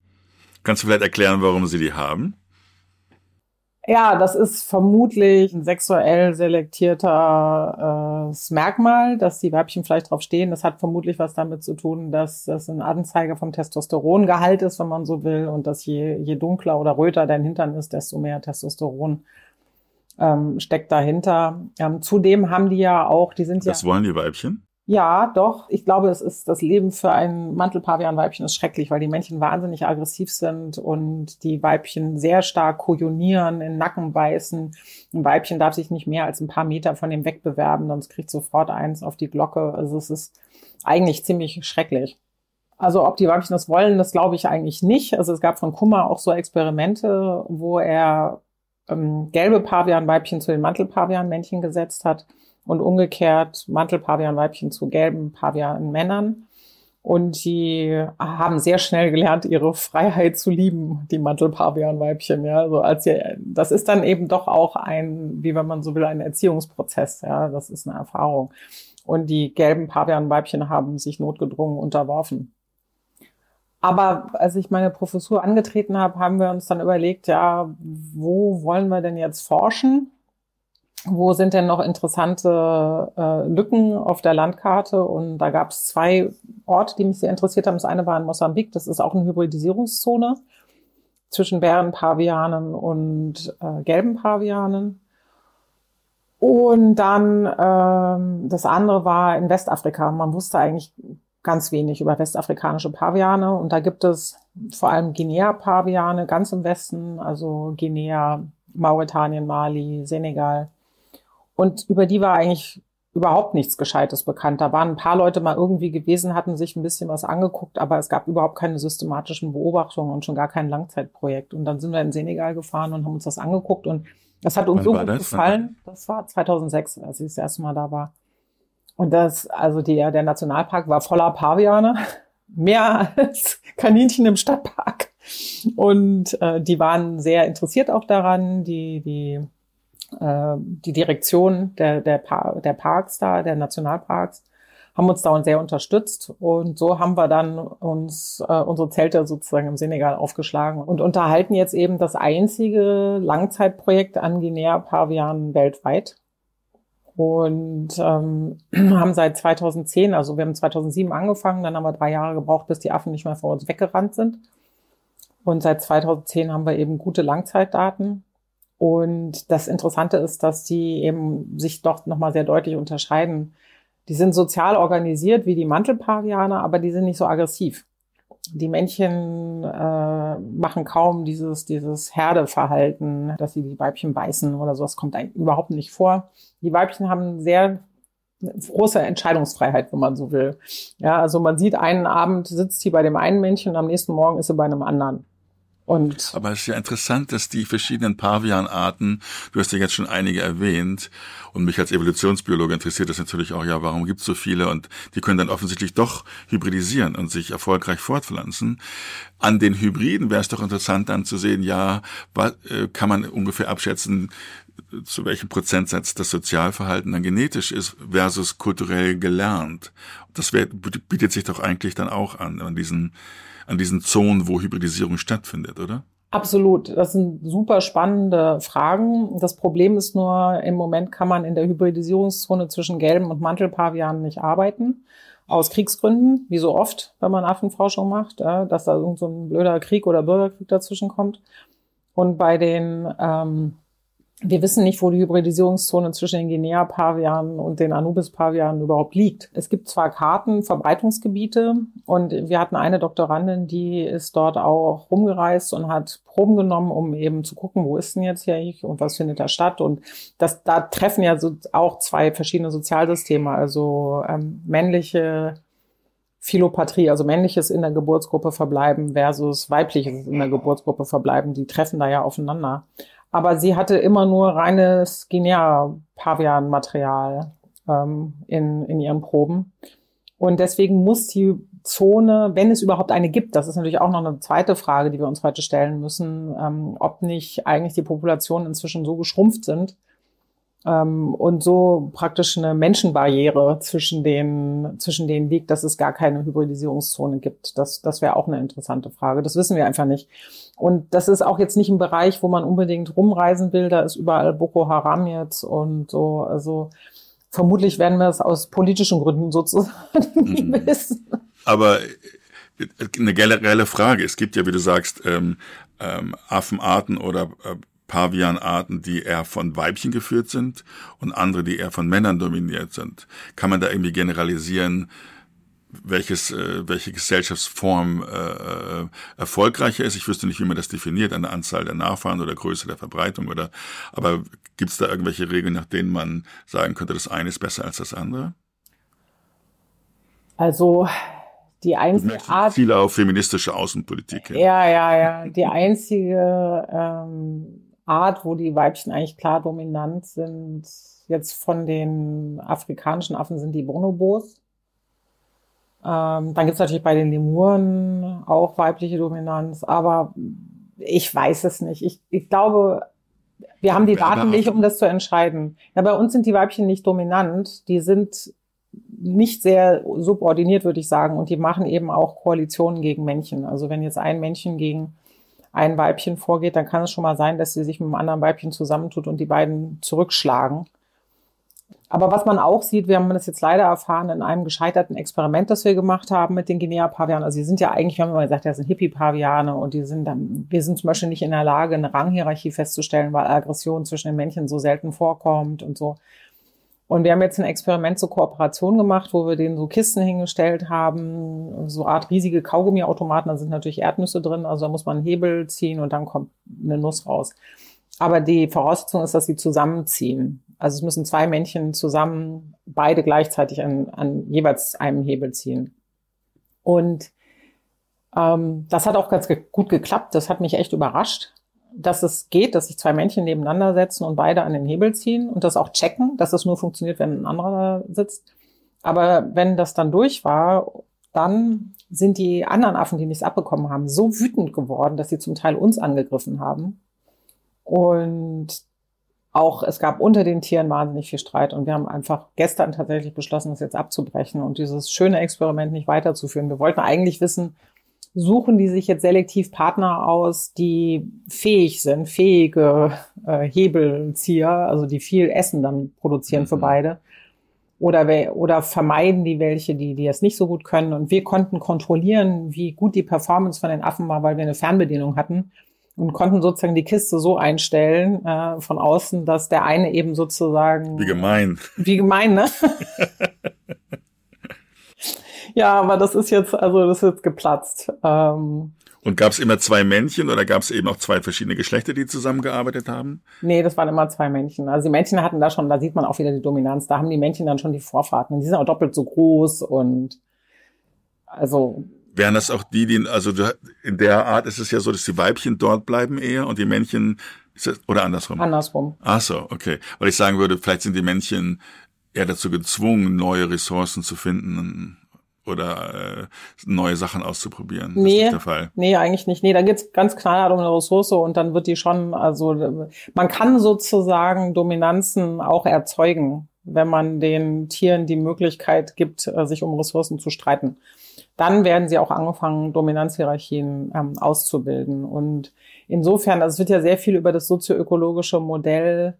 Kannst du vielleicht erklären, warum sie die haben? Ja, das ist vermutlich ein sexuell selektierter äh, Merkmal, dass die Weibchen vielleicht drauf stehen. Das hat vermutlich was damit zu tun, dass das ein Anzeiger vom Testosterongehalt ist, wenn man so will, und dass je, je dunkler oder röter dein Hintern ist, desto mehr Testosteron ähm, steckt dahinter. Ähm, zudem haben die ja auch, die sind das ja. Das wollen die Weibchen? Ja, doch. Ich glaube, es ist das Leben für ein Mantelpavianweibchen ist schrecklich, weil die Männchen wahnsinnig aggressiv sind und die Weibchen sehr stark kojonieren, in den Nacken beißen. Ein Weibchen darf sich nicht mehr als ein paar Meter von dem wegbewerben, sonst kriegt sofort eins auf die Glocke. Also es ist eigentlich ziemlich schrecklich. Also ob die Weibchen das wollen, das glaube ich eigentlich nicht. Also es gab von Kummer auch so Experimente, wo er ähm, gelbe Pavianweibchen zu den Mantelpavianmännchen gesetzt hat und umgekehrt Mantelpavianweibchen zu gelben Pavianmännern. Und die haben sehr schnell gelernt, ihre Freiheit zu lieben, die Mantelpavianweibchen. Ja, also als sie, das ist dann eben doch auch ein, wie wenn man so will, ein Erziehungsprozess. Ja, das ist eine Erfahrung. Und die gelben Pavianweibchen haben sich notgedrungen unterworfen. Aber als ich meine Professur angetreten habe, haben wir uns dann überlegt, ja, wo wollen wir denn jetzt forschen? Wo sind denn noch interessante äh, Lücken auf der Landkarte? Und da gab es zwei Orte, die mich sehr interessiert haben. Das eine war in Mosambik, das ist auch eine Hybridisierungszone zwischen Bärenpavianen und äh, gelben Pavianen. Und dann ähm, das andere war in Westafrika. Man wusste eigentlich ganz wenig über westafrikanische Paviane. Und da gibt es vor allem Guinea-Paviane ganz im Westen, also Guinea, Mauretanien, Mali, Senegal. Und über die war eigentlich überhaupt nichts Gescheites bekannt. Da waren ein paar Leute mal irgendwie gewesen, hatten sich ein bisschen was angeguckt, aber es gab überhaupt keine systematischen Beobachtungen und schon gar kein Langzeitprojekt. Und dann sind wir in Senegal gefahren und haben uns das angeguckt und das hat uns Wann so gut das? gefallen. Das war 2006, als ich das erste Mal da war. Und das, also der, der Nationalpark war voller Paviane, mehr als Kaninchen im Stadtpark. Und äh, die waren sehr interessiert auch daran, die, die, äh, die Direktion der, der, Par der Parks da, der Nationalparks, haben uns da sehr unterstützt. Und so haben wir dann uns äh, unsere Zelte sozusagen im Senegal aufgeschlagen und unterhalten jetzt eben das einzige Langzeitprojekt an Guinea-Pavianen weltweit und ähm, haben seit 2010, also wir haben 2007 angefangen, dann haben wir drei Jahre gebraucht, bis die Affen nicht mehr vor uns weggerannt sind. Und seit 2010 haben wir eben gute Langzeitdaten. Und das Interessante ist, dass die eben sich doch nochmal sehr deutlich unterscheiden. Die sind sozial organisiert wie die Mantelpavianer, aber die sind nicht so aggressiv die Männchen äh, machen kaum dieses, dieses Herdeverhalten, dass sie die Weibchen beißen oder so. Das kommt eigentlich überhaupt nicht vor. Die Weibchen haben sehr große Entscheidungsfreiheit, wenn man so will. Ja, also man sieht, einen Abend sitzt sie bei dem einen Männchen und am nächsten Morgen ist sie bei einem anderen. Und Aber es ist ja interessant, dass die verschiedenen Pavianarten, du hast ja jetzt schon einige erwähnt, und mich als Evolutionsbiologe interessiert das natürlich auch, ja, warum gibt es so viele und die können dann offensichtlich doch hybridisieren und sich erfolgreich fortpflanzen. An den Hybriden wäre es doch interessant dann zu sehen, ja, äh, kann man ungefähr abschätzen, zu welchem Prozentsatz das Sozialverhalten dann genetisch ist versus kulturell gelernt. Das bietet sich doch eigentlich dann auch an, an diesen an diesen Zonen, wo Hybridisierung stattfindet, oder? Absolut. Das sind super spannende Fragen. Das Problem ist nur, im Moment kann man in der Hybridisierungszone zwischen gelben und Mantelpavianen nicht arbeiten. Aus Kriegsgründen, wie so oft, wenn man Affenforschung macht, dass da irgend so blöder Krieg oder Bürgerkrieg dazwischen kommt. Und bei den ähm, wir wissen nicht, wo die Hybridisierungszone zwischen den Guinea-Pavianen und den Anubis-Pavianen überhaupt liegt. Es gibt zwar Karten, Verbreitungsgebiete und wir hatten eine Doktorandin, die ist dort auch rumgereist und hat Proben genommen, um eben zu gucken, wo ist denn jetzt hier ich und was findet da statt. Und das, da treffen ja so auch zwei verschiedene Sozialsysteme, also ähm, männliche Philopatrie, also männliches in der Geburtsgruppe verbleiben versus weibliches in der Geburtsgruppe verbleiben, die treffen da ja aufeinander. Aber sie hatte immer nur reines Guinea-Pavian-Material ähm, in, in ihren Proben. Und deswegen muss die Zone, wenn es überhaupt eine gibt, das ist natürlich auch noch eine zweite Frage, die wir uns heute stellen müssen, ähm, ob nicht eigentlich die Populationen inzwischen so geschrumpft sind, ähm, und so praktisch eine Menschenbarriere zwischen den, zwischen denen liegt, dass es gar keine Hybridisierungszone gibt. Das, das wäre auch eine interessante Frage. Das wissen wir einfach nicht. Und das ist auch jetzt nicht ein Bereich, wo man unbedingt rumreisen will. Da ist überall Boko Haram jetzt und so. Also vermutlich werden wir es aus politischen Gründen sozusagen mhm. wissen. Aber äh, eine generelle Frage. Es gibt ja, wie du sagst, ähm, ähm, Affenarten oder äh, Pavianarten, die eher von Weibchen geführt sind und andere, die eher von Männern dominiert sind. Kann man da irgendwie generalisieren, welches, äh, welche Gesellschaftsform äh, äh, erfolgreicher ist? Ich wüsste nicht, wie man das definiert, an der Anzahl der Nachfahren oder Größe der Verbreitung oder aber gibt es da irgendwelche Regeln, nach denen man sagen könnte, das eine ist besser als das andere? Also die einzige Art. Viele auf feministische Außenpolitik. Ja, ja, ja. Die einzige ähm, Art, wo die Weibchen eigentlich klar dominant sind, jetzt von den afrikanischen Affen sind die Bonobos. Ähm, dann gibt's natürlich bei den Lemuren auch weibliche Dominanz, aber ich weiß es nicht. Ich, ich glaube, wir haben die Daten nicht, um das zu entscheiden. Ja, bei uns sind die Weibchen nicht dominant. Die sind nicht sehr subordiniert, würde ich sagen. Und die machen eben auch Koalitionen gegen Männchen. Also wenn jetzt ein Männchen gegen ein Weibchen vorgeht, dann kann es schon mal sein, dass sie sich mit einem anderen Weibchen zusammentut und die beiden zurückschlagen. Aber was man auch sieht, wir haben das jetzt leider erfahren in einem gescheiterten Experiment, das wir gemacht haben mit den Guinea-Pavianen. Also die sind ja eigentlich, wir haben immer gesagt, das sind Hippie-Paviane und die sind dann, wir sind zum Beispiel nicht in der Lage, eine Ranghierarchie festzustellen, weil Aggression zwischen den Männchen so selten vorkommt und so. Und wir haben jetzt ein Experiment zur Kooperation gemacht, wo wir denen so Kisten hingestellt haben, so Art riesige Kaugummiautomaten, da sind natürlich Erdnüsse drin, also da muss man einen Hebel ziehen und dann kommt eine Nuss raus. Aber die Voraussetzung ist, dass sie zusammenziehen. Also es müssen zwei Männchen zusammen beide gleichzeitig an, an jeweils einem Hebel ziehen. Und ähm, das hat auch ganz ge gut geklappt. Das hat mich echt überrascht, dass es geht, dass sich zwei Männchen nebeneinander setzen und beide an den Hebel ziehen und das auch checken, dass es nur funktioniert, wenn ein anderer sitzt. Aber wenn das dann durch war, dann sind die anderen Affen, die nichts abbekommen haben, so wütend geworden, dass sie zum Teil uns angegriffen haben. Und auch es gab unter den Tieren wahnsinnig viel Streit und wir haben einfach gestern tatsächlich beschlossen, das jetzt abzubrechen und dieses schöne Experiment nicht weiterzuführen. Wir wollten eigentlich wissen, suchen die sich jetzt selektiv Partner aus, die fähig sind, fähige äh, Hebelzieher, also die viel Essen dann produzieren für mhm. beide. Oder, oder vermeiden die welche, die, die das nicht so gut können. Und wir konnten kontrollieren, wie gut die Performance von den Affen war, weil wir eine Fernbedienung hatten und konnten sozusagen die Kiste so einstellen äh, von außen, dass der eine eben sozusagen. Wie gemein. Wie gemein, ne? ja, aber das ist jetzt, also das ist jetzt geplatzt. Ähm, und gab es immer zwei Männchen oder gab es eben auch zwei verschiedene Geschlechter, die zusammengearbeitet haben? Nee, das waren immer zwei Männchen. Also die Männchen hatten da schon, da sieht man auch wieder die Dominanz. Da haben die Männchen dann schon die Vorfahrten. Die sind auch doppelt so groß und also Wären das auch die, die, also in der Art ist es ja so, dass die Weibchen dort bleiben eher und die Männchen, das, oder andersrum? Andersrum. Ach so, okay. Weil ich sagen würde, vielleicht sind die Männchen eher dazu gezwungen, neue Ressourcen zu finden oder äh, neue Sachen auszuprobieren. Nee, das ist nicht der Fall. nee, eigentlich nicht. Nee, da geht's ganz knallhart um eine Ressource und dann wird die schon, also man kann sozusagen Dominanzen auch erzeugen, wenn man den Tieren die Möglichkeit gibt, äh, sich um Ressourcen zu streiten dann werden sie auch angefangen, Dominanzhierarchien ähm, auszubilden. Und insofern, also es wird ja sehr viel über das sozioökologische Modell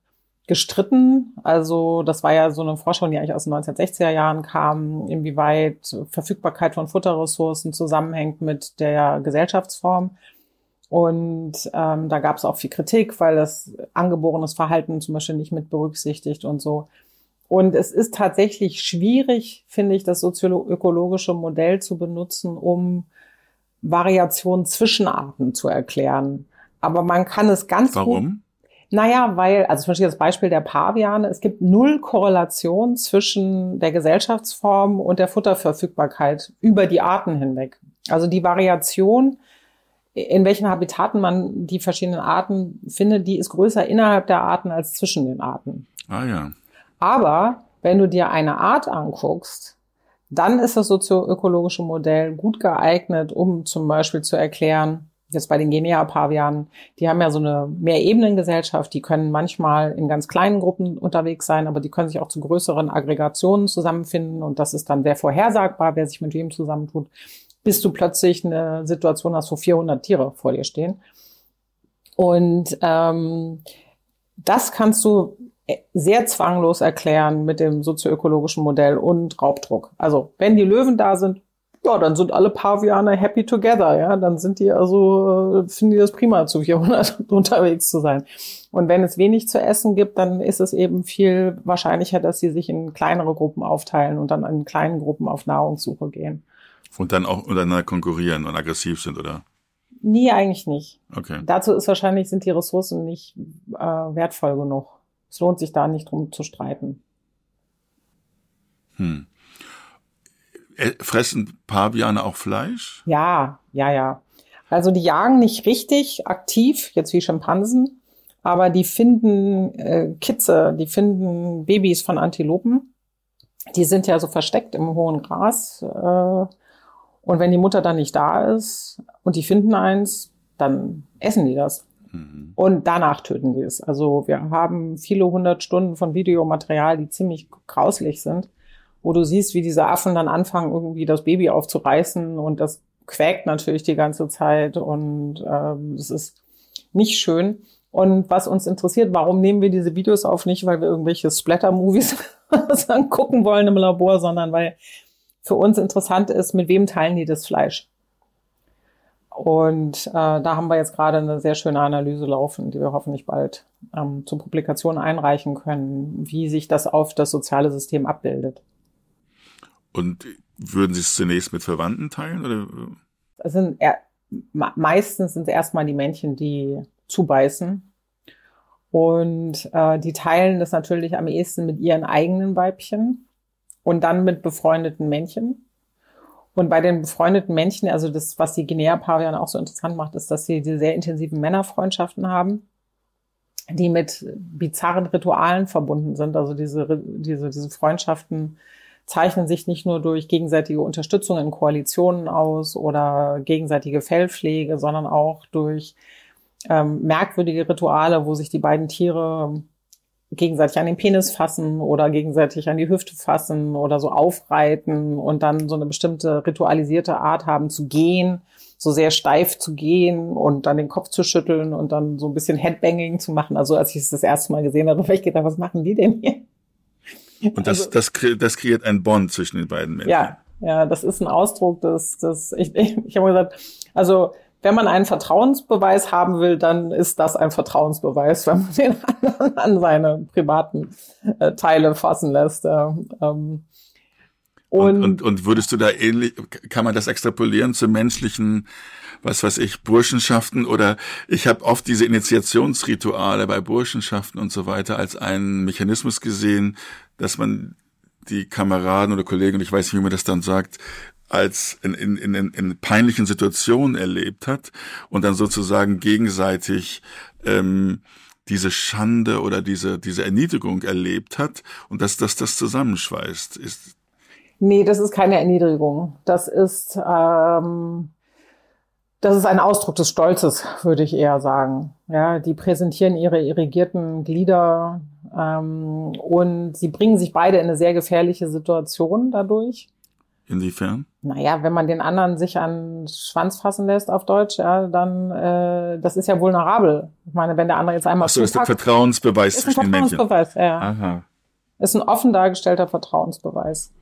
gestritten. Also das war ja so eine Forschung, die eigentlich aus den 1960er Jahren kam, inwieweit Verfügbarkeit von Futterressourcen zusammenhängt mit der Gesellschaftsform. Und ähm, da gab es auch viel Kritik, weil das angeborenes Verhalten zum Beispiel nicht mit berücksichtigt und so. Und es ist tatsächlich schwierig, finde ich, das sozioökologische Modell zu benutzen, um Variationen zwischen Arten zu erklären. Aber man kann es ganz Warum? gut. Naja, weil, also zum Beispiel das Beispiel der Paviane, es gibt null Korrelation zwischen der Gesellschaftsform und der Futterverfügbarkeit über die Arten hinweg. Also die Variation, in welchen Habitaten man die verschiedenen Arten findet, die ist größer innerhalb der Arten als zwischen den Arten. Ah ja. Aber wenn du dir eine Art anguckst, dann ist das sozioökologische Modell gut geeignet, um zum Beispiel zu erklären, jetzt bei den Guinea-Pavianen, die haben ja so eine Mehrebenengesellschaft, die können manchmal in ganz kleinen Gruppen unterwegs sein, aber die können sich auch zu größeren Aggregationen zusammenfinden und das ist dann sehr vorhersagbar, wer sich mit wem zusammentut, bis du plötzlich eine Situation hast, wo 400 Tiere vor dir stehen. Und ähm, das kannst du sehr zwanglos erklären mit dem sozioökologischen Modell und Raubdruck. Also wenn die Löwen da sind, ja, dann sind alle Pavianer happy together, ja, dann sind die also, äh, finden die das prima, zu 400 unterwegs zu sein. Und wenn es wenig zu essen gibt, dann ist es eben viel wahrscheinlicher, dass sie sich in kleinere Gruppen aufteilen und dann in kleinen Gruppen auf Nahrungssuche gehen. Und dann auch untereinander konkurrieren und aggressiv sind, oder? Nee, eigentlich nicht. Okay. Dazu ist wahrscheinlich, sind die Ressourcen nicht äh, wertvoll genug. Es lohnt sich da nicht drum zu streiten. Hm. Äh, fressen Paviane auch Fleisch? Ja, ja, ja. Also die jagen nicht richtig aktiv, jetzt wie Schimpansen, aber die finden äh, Kitze, die finden Babys von Antilopen. Die sind ja so versteckt im hohen Gras. Äh, und wenn die Mutter dann nicht da ist und die finden eins, dann essen die das. Mhm. Und danach töten die es. Also wir haben viele hundert Stunden von Videomaterial, die ziemlich grauslich sind, wo du siehst, wie diese Affen dann anfangen, irgendwie das Baby aufzureißen und das quäkt natürlich die ganze Zeit und ähm, es ist nicht schön. Und was uns interessiert, warum nehmen wir diese Videos auf? Nicht, weil wir irgendwelche Splatter-Movies gucken wollen im Labor, sondern weil für uns interessant ist, mit wem teilen die das Fleisch. Und äh, da haben wir jetzt gerade eine sehr schöne Analyse laufen, die wir hoffentlich bald ähm, zur Publikation einreichen können, wie sich das auf das soziale System abbildet. Und würden Sie es zunächst mit Verwandten teilen? Oder? Es sind eher, meistens sind es erstmal die Männchen, die zubeißen. Und äh, die teilen das natürlich am ehesten mit ihren eigenen Weibchen und dann mit befreundeten Männchen. Und bei den befreundeten Männchen, also das, was die Guinea-Paviane auch so interessant macht, ist, dass sie diese sehr intensiven Männerfreundschaften haben, die mit bizarren Ritualen verbunden sind. Also diese, diese, diese Freundschaften zeichnen sich nicht nur durch gegenseitige Unterstützung in Koalitionen aus oder gegenseitige Fellpflege, sondern auch durch ähm, merkwürdige Rituale, wo sich die beiden Tiere gegenseitig an den Penis fassen oder gegenseitig an die Hüfte fassen oder so aufreiten und dann so eine bestimmte ritualisierte Art haben zu gehen, so sehr steif zu gehen und dann den Kopf zu schütteln und dann so ein bisschen Headbanging zu machen. Also als ich es das erste Mal gesehen habe, habe ich gedacht, was machen die denn hier? Und das, also, das, das kreiert ein Bond zwischen den beiden Menschen. Ja, ja, das ist ein Ausdruck des, des ich, ich, ich habe gesagt, also wenn man einen Vertrauensbeweis haben will, dann ist das ein Vertrauensbeweis, wenn man den anderen an seine privaten äh, Teile fassen lässt. Äh, ähm, und, und, und würdest du da ähnlich, kann man das extrapolieren zu menschlichen, was weiß ich, Burschenschaften oder ich habe oft diese Initiationsrituale bei Burschenschaften und so weiter als einen Mechanismus gesehen, dass man die Kameraden oder Kollegen, und ich weiß nicht, wie man das dann sagt, als in, in, in, in peinlichen Situationen erlebt hat und dann sozusagen gegenseitig ähm, diese Schande oder diese, diese Erniedrigung erlebt hat und dass das das zusammenschweißt. Ist nee, das ist keine Erniedrigung. Das ist, ähm, das ist ein Ausdruck des Stolzes, würde ich eher sagen. Ja, die präsentieren ihre irrigierten Glieder ähm, und sie bringen sich beide in eine sehr gefährliche Situation dadurch. Inwiefern? Naja, wenn man den anderen sich an den Schwanz fassen lässt auf Deutsch, ja, dann äh, das ist ja vulnerabel. Ich meine, wenn der andere jetzt einmal Ach so, ist der Vertrauensbeweis ist zwischen den Menschen. Vertrauensbeweis, ja. Aha. Ist ein offen dargestellter Vertrauensbeweis.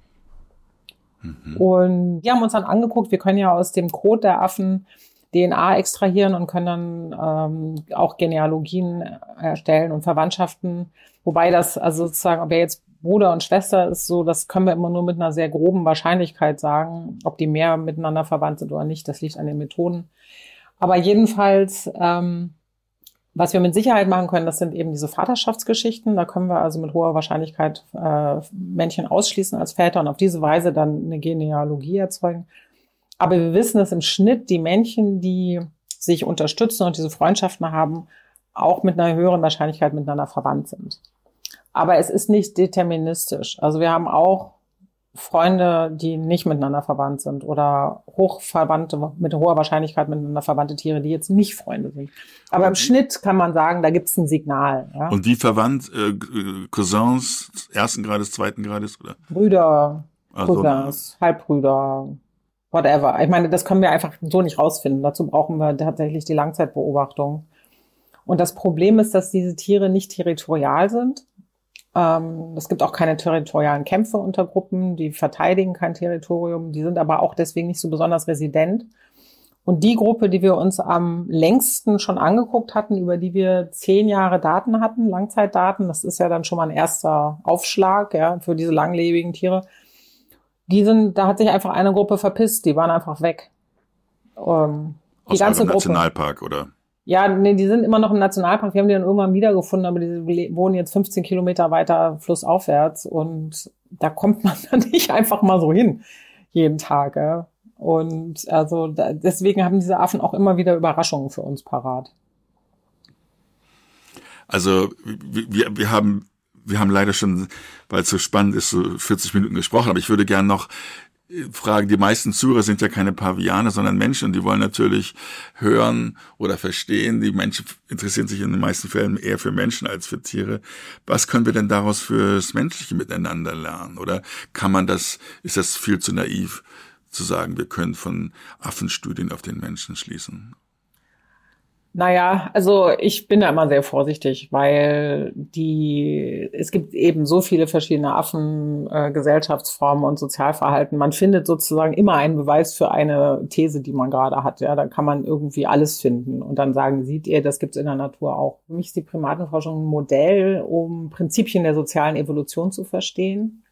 Mhm. Und wir haben uns dann angeguckt, wir können ja aus dem Code der Affen DNA extrahieren und können dann ähm, auch Genealogien erstellen und Verwandtschaften. Wobei das, also sozusagen, ob er jetzt Bruder und Schwester ist so, das können wir immer nur mit einer sehr groben Wahrscheinlichkeit sagen, ob die mehr miteinander verwandt sind oder nicht. Das liegt an den Methoden. Aber jedenfalls, ähm, was wir mit Sicherheit machen können, das sind eben diese Vaterschaftsgeschichten. Da können wir also mit hoher Wahrscheinlichkeit äh, Männchen ausschließen als Väter und auf diese Weise dann eine Genealogie erzeugen. Aber wir wissen, dass im Schnitt die Männchen, die sich unterstützen und diese Freundschaften haben, auch mit einer höheren Wahrscheinlichkeit miteinander verwandt sind. Aber es ist nicht deterministisch. Also wir haben auch Freunde, die nicht miteinander verwandt sind oder hochverwandte, mit hoher Wahrscheinlichkeit miteinander verwandte Tiere, die jetzt nicht Freunde sind. Aber im Schnitt kann man sagen, da gibt es ein Signal. Ja? Und die verwandt äh, Cousins ersten Grades, zweiten Grades? Oder? Brüder, also, Cousins, Halbbrüder, whatever. Ich meine, das können wir einfach so nicht rausfinden. Dazu brauchen wir tatsächlich die Langzeitbeobachtung. Und das Problem ist, dass diese Tiere nicht territorial sind. Ähm, es gibt auch keine territorialen Kämpfe unter Gruppen, die verteidigen kein Territorium, die sind aber auch deswegen nicht so besonders resident. Und die Gruppe, die wir uns am längsten schon angeguckt hatten, über die wir zehn Jahre Daten hatten, Langzeitdaten, das ist ja dann schon mal ein erster Aufschlag ja, für diese langlebigen Tiere, die sind, da hat sich einfach eine Gruppe verpisst, die waren einfach weg. Ähm, die Aus ganze Gruppe. Nationalpark, oder? Ja, nee, die sind immer noch im Nationalpark. Wir haben die dann irgendwann wiedergefunden, aber die wohnen jetzt 15 Kilometer weiter flussaufwärts und da kommt man dann nicht einfach mal so hin. jeden Tag. Ja. Und also da, deswegen haben diese Affen auch immer wieder Überraschungen für uns parat. Also wir, wir haben wir haben leider schon, weil es so spannend ist, so 40 Minuten gesprochen, aber ich würde gern noch fragen, die meisten Zuhörer sind ja keine Paviane, sondern Menschen und die wollen natürlich hören oder verstehen. Die Menschen interessieren sich in den meisten Fällen eher für Menschen als für Tiere. Was können wir denn daraus fürs menschliche Miteinander lernen? Oder kann man das, ist das viel zu naiv zu sagen, wir können von Affenstudien auf den Menschen schließen? Naja, also ich bin da immer sehr vorsichtig, weil die, es gibt eben so viele verschiedene Affen, äh, Gesellschaftsformen und Sozialverhalten. Man findet sozusagen immer einen Beweis für eine These, die man gerade hat. Ja, da kann man irgendwie alles finden und dann sagen, sieht ihr, das gibt's in der Natur auch. Für mich ist die Primatenforschung ein Modell, um Prinzipien der sozialen Evolution zu verstehen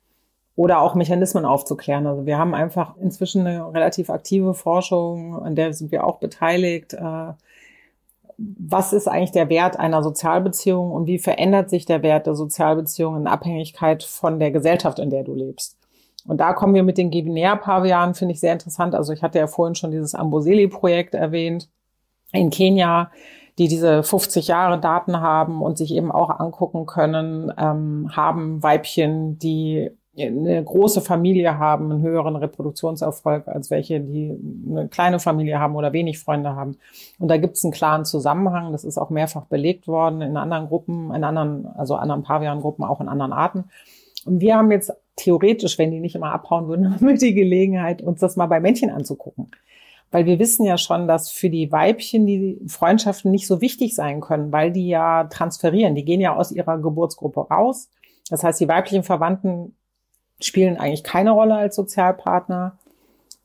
oder auch Mechanismen aufzuklären. Also wir haben einfach inzwischen eine relativ aktive Forschung, an der sind wir auch beteiligt. Äh, was ist eigentlich der Wert einer Sozialbeziehung und wie verändert sich der Wert der Sozialbeziehung in Abhängigkeit von der Gesellschaft, in der du lebst. Und da kommen wir mit den Guinea-Pavianen, finde ich sehr interessant. Also ich hatte ja vorhin schon dieses Amboseli-Projekt erwähnt in Kenia, die diese 50 Jahre Daten haben und sich eben auch angucken können, ähm, haben Weibchen, die eine große Familie haben, einen höheren Reproduktionserfolg als welche, die eine kleine Familie haben oder wenig Freunde haben. Und da gibt es einen klaren Zusammenhang. Das ist auch mehrfach belegt worden in anderen Gruppen, in anderen, also anderen Pavian-Gruppen, auch in anderen Arten. Und wir haben jetzt theoretisch, wenn die nicht immer abhauen würden, die Gelegenheit, uns das mal bei Männchen anzugucken. Weil wir wissen ja schon, dass für die Weibchen die Freundschaften nicht so wichtig sein können, weil die ja transferieren. Die gehen ja aus ihrer Geburtsgruppe raus. Das heißt, die weiblichen Verwandten spielen eigentlich keine Rolle als Sozialpartner.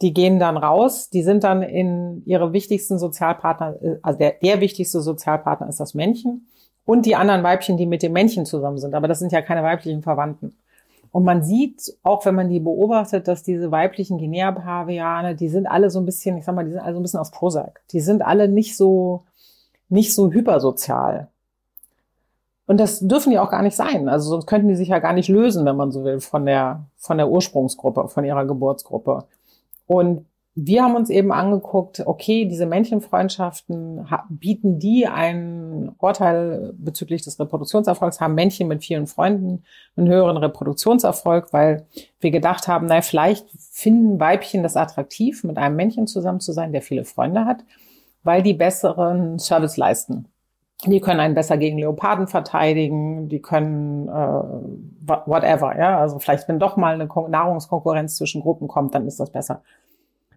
Die gehen dann raus, die sind dann in ihre wichtigsten Sozialpartner, also der, der wichtigste Sozialpartner ist das Männchen und die anderen Weibchen, die mit dem Männchen zusammen sind. Aber das sind ja keine weiblichen Verwandten. Und man sieht, auch wenn man die beobachtet, dass diese weiblichen Guinea-Paviane, die sind alle so ein bisschen, ich sag mal, die sind alle so ein bisschen auf Prozac. Die sind alle nicht so, nicht so hypersozial. Und das dürfen die auch gar nicht sein. Also sonst könnten die sich ja gar nicht lösen, wenn man so will, von der, von der Ursprungsgruppe, von ihrer Geburtsgruppe. Und wir haben uns eben angeguckt, okay, diese Männchenfreundschaften bieten die einen Vorteil bezüglich des Reproduktionserfolgs, haben Männchen mit vielen Freunden einen höheren Reproduktionserfolg, weil wir gedacht haben, na, vielleicht finden Weibchen das attraktiv, mit einem Männchen zusammen zu sein, der viele Freunde hat, weil die besseren Service leisten. Die können einen besser gegen Leoparden verteidigen, die können äh, whatever, ja. Also vielleicht, wenn doch mal eine Nahrungskonkurrenz zwischen Gruppen kommt, dann ist das besser.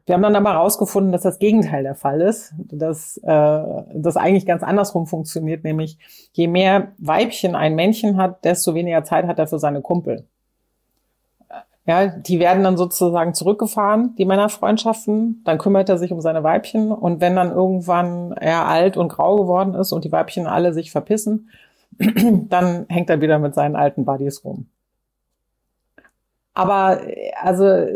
Wir haben dann aber herausgefunden, dass das Gegenteil der Fall ist, dass äh, das eigentlich ganz andersrum funktioniert, nämlich je mehr Weibchen ein Männchen hat, desto weniger Zeit hat er für seine Kumpel. Ja, die werden dann sozusagen zurückgefahren, die Männerfreundschaften. Dann kümmert er sich um seine Weibchen. Und wenn dann irgendwann er alt und grau geworden ist und die Weibchen alle sich verpissen, dann hängt er wieder mit seinen alten Buddies rum. Aber also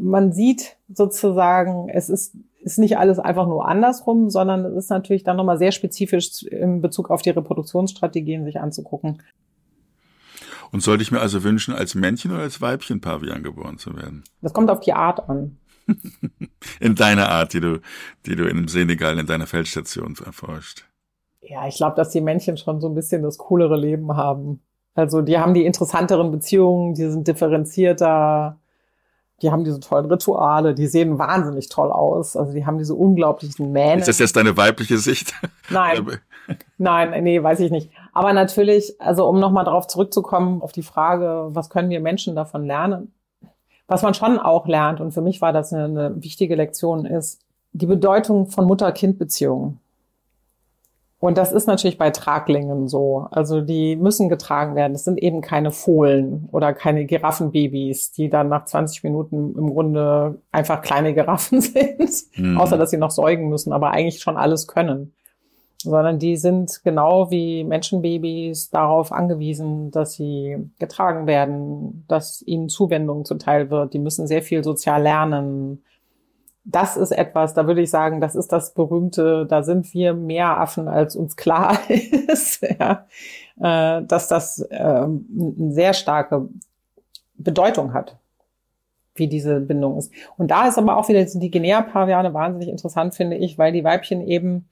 man sieht sozusagen, es ist, ist nicht alles einfach nur andersrum, sondern es ist natürlich dann nochmal sehr spezifisch in Bezug auf die Reproduktionsstrategien sich anzugucken. Und sollte ich mir also wünschen, als Männchen oder als Weibchen Pavian geboren zu werden? Das kommt auf die Art an. in deiner Art, die du, die du in Senegal in deiner Feldstation erforscht. Ja, ich glaube, dass die Männchen schon so ein bisschen das coolere Leben haben. Also die haben die interessanteren Beziehungen, die sind differenzierter, die haben diese tollen Rituale, die sehen wahnsinnig toll aus. Also die haben diese unglaublichen Mähne. Ist das jetzt deine weibliche Sicht? Nein. Nein, nee, weiß ich nicht. Aber natürlich, also um nochmal darauf zurückzukommen, auf die Frage, was können wir Menschen davon lernen? Was man schon auch lernt, und für mich war das eine, eine wichtige Lektion, ist die Bedeutung von Mutter-Kind-Beziehungen. Und das ist natürlich bei Traglingen so. Also die müssen getragen werden. Es sind eben keine Fohlen oder keine Giraffenbabys, die dann nach 20 Minuten im Grunde einfach kleine Giraffen sind. Mhm. Außer dass sie noch säugen müssen, aber eigentlich schon alles können sondern die sind genau wie Menschenbabys darauf angewiesen, dass sie getragen werden, dass ihnen Zuwendung zuteil wird. Die müssen sehr viel sozial lernen. Das ist etwas, da würde ich sagen, das ist das berühmte, da sind wir mehr Affen, als uns klar ist, ja, äh, dass das äh, eine sehr starke Bedeutung hat wie diese Bindung ist. Und da ist aber auch wieder die Guinea-Paviane wahnsinnig interessant, finde ich, weil die Weibchen eben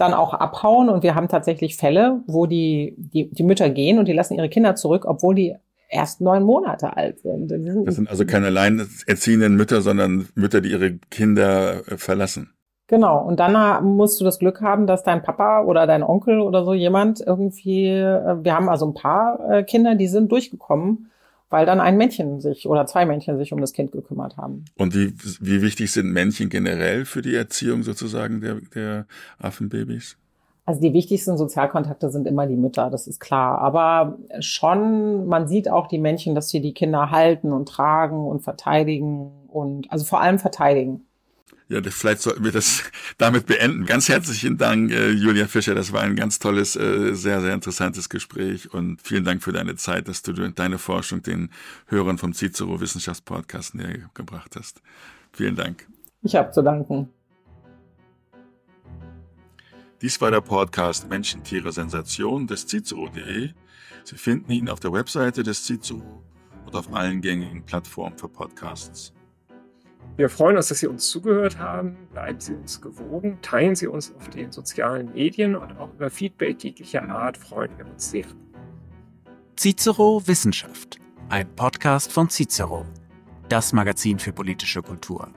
dann auch abhauen und wir haben tatsächlich Fälle, wo die, die, die Mütter gehen und die lassen ihre Kinder zurück, obwohl die erst neun Monate alt sind. das sind also keine alleinerziehenden Mütter, sondern Mütter, die ihre Kinder äh, verlassen. Genau. Und dann musst du das Glück haben, dass dein Papa oder dein Onkel oder so jemand irgendwie, äh, wir haben also ein paar äh, Kinder, die sind durchgekommen, weil dann ein Männchen sich oder zwei Männchen sich um das Kind gekümmert haben. Und wie, wie wichtig sind Männchen generell für die Erziehung sozusagen der, der Affenbabys? Also die wichtigsten Sozialkontakte sind immer die Mütter, das ist klar. Aber schon, man sieht auch die Männchen, dass sie die Kinder halten und tragen und verteidigen und also vor allem verteidigen. Ja, vielleicht sollten wir das damit beenden. Ganz herzlichen Dank, äh, Julia Fischer. Das war ein ganz tolles, äh, sehr, sehr interessantes Gespräch und vielen Dank für deine Zeit, dass du deine Forschung den Hörern vom Cicero Wissenschaftspodcast näher gebracht hast. Vielen Dank. Ich habe zu danken. Dies war der Podcast Menschen, Tiere, Sensation des Cicero.de. Sie finden ihn auf der Webseite des Cicero und auf allen gängigen Plattformen für Podcasts. Wir freuen uns, dass Sie uns zugehört haben. Bleiben Sie uns gewogen. Teilen Sie uns auf den sozialen Medien und auch über Feedback jeglicher Art freuen wir uns sehr. Cicero Wissenschaft. Ein Podcast von Cicero. Das Magazin für politische Kultur.